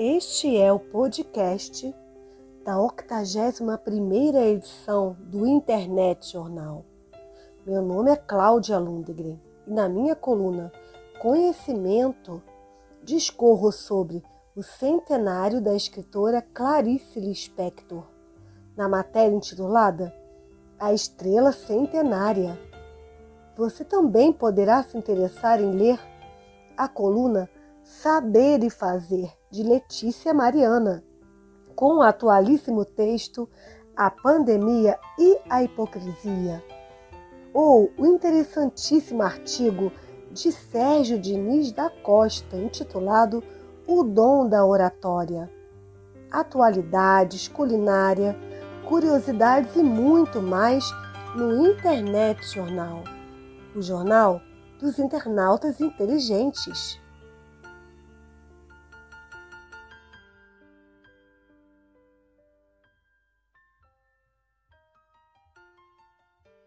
Este é o podcast da 81ª edição do Internet Jornal. Meu nome é Cláudia Lundgren e na minha coluna Conhecimento discorro sobre o centenário da escritora Clarice Lispector, na matéria intitulada A Estrela Centenária. Você também poderá se interessar em ler a coluna Saber e Fazer, de Letícia Mariana, com o atualíssimo texto A Pandemia e a Hipocrisia, ou o interessantíssimo artigo de Sérgio Diniz da Costa, intitulado O Dom da Oratória. Atualidades, culinária, curiosidades e muito mais no Internet Jornal, o jornal dos internautas inteligentes.